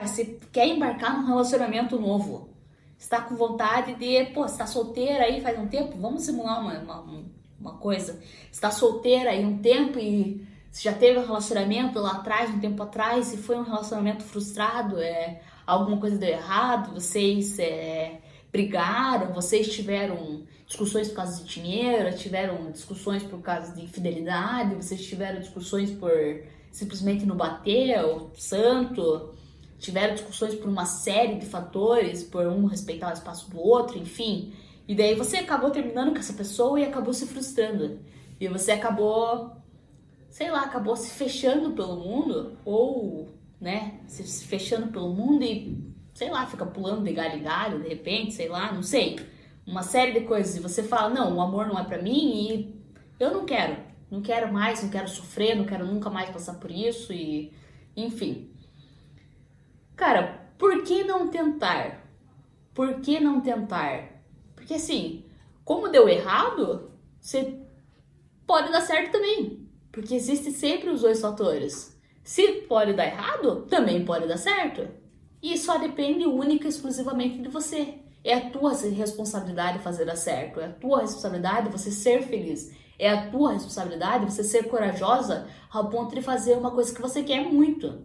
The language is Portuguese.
Você quer embarcar num relacionamento novo. Está com vontade de, pô, está solteira aí faz um tempo? Vamos simular uma, uma, uma coisa. Está solteira aí um tempo e já teve um relacionamento lá atrás, um tempo atrás, e foi um relacionamento frustrado, é, alguma coisa deu errado, vocês é, brigaram, vocês tiveram discussões por causa de dinheiro, tiveram discussões por causa de infidelidade, vocês tiveram discussões por simplesmente não bater o santo, tiveram discussões por uma série de fatores, por um respeitar o espaço do outro, enfim. E daí você acabou terminando com essa pessoa e acabou se frustrando. E você acabou, sei lá, acabou se fechando pelo mundo, ou, né, se fechando pelo mundo e, sei lá, fica pulando de galho em galho, de repente, sei lá, não sei. Uma série de coisas. E você fala, não, o amor não é para mim e eu não quero. Não quero mais, não quero sofrer, não quero nunca mais passar por isso e, enfim. Cara, por que não tentar? Por que não tentar? Porque assim, como deu errado, você pode dar certo também. Porque existe sempre os dois fatores. Se pode dar errado, também pode dar certo. E só depende única e exclusivamente de você. É a tua responsabilidade fazer dar certo. É a tua responsabilidade você ser feliz. É a tua responsabilidade você ser corajosa ao ponto de fazer uma coisa que você quer muito.